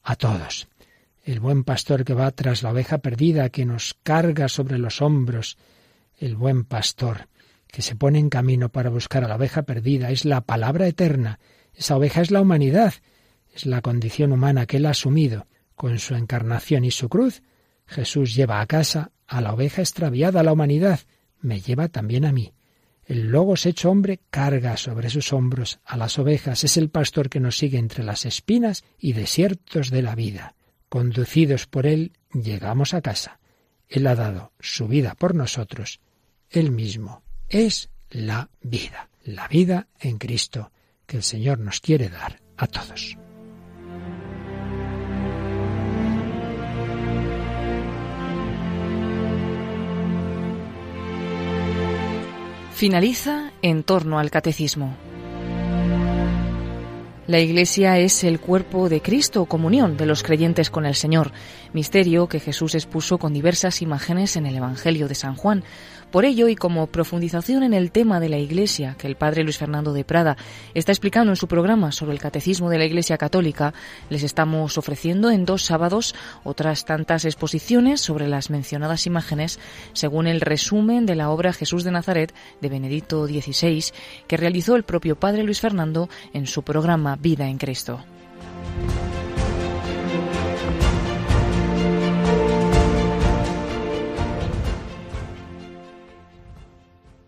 a todos, el buen pastor que va tras la oveja perdida, que nos carga sobre los hombros, el buen pastor que se pone en camino para buscar a la oveja perdida, es la palabra eterna, esa oveja es la humanidad, es la condición humana que él ha asumido con su encarnación y su cruz, Jesús lleva a casa a la oveja extraviada, a la humanidad, me lleva también a mí. El Logos hecho hombre carga sobre sus hombros a las ovejas, es el pastor que nos sigue entre las espinas y desiertos de la vida. Conducidos por él, llegamos a casa. Él ha dado su vida por nosotros. Él mismo es la vida, la vida en Cristo que el Señor nos quiere dar a todos. Finaliza en torno al catecismo. La Iglesia es el cuerpo de Cristo, comunión de los creyentes con el Señor, misterio que Jesús expuso con diversas imágenes en el Evangelio de San Juan. Por ello, y como profundización en el tema de la Iglesia que el padre Luis Fernando de Prada está explicando en su programa sobre el Catecismo de la Iglesia Católica, les estamos ofreciendo en dos sábados otras tantas exposiciones sobre las mencionadas imágenes, según el resumen de la obra Jesús de Nazaret de Benedicto XVI, que realizó el propio padre Luis Fernando en su programa Vida en Cristo.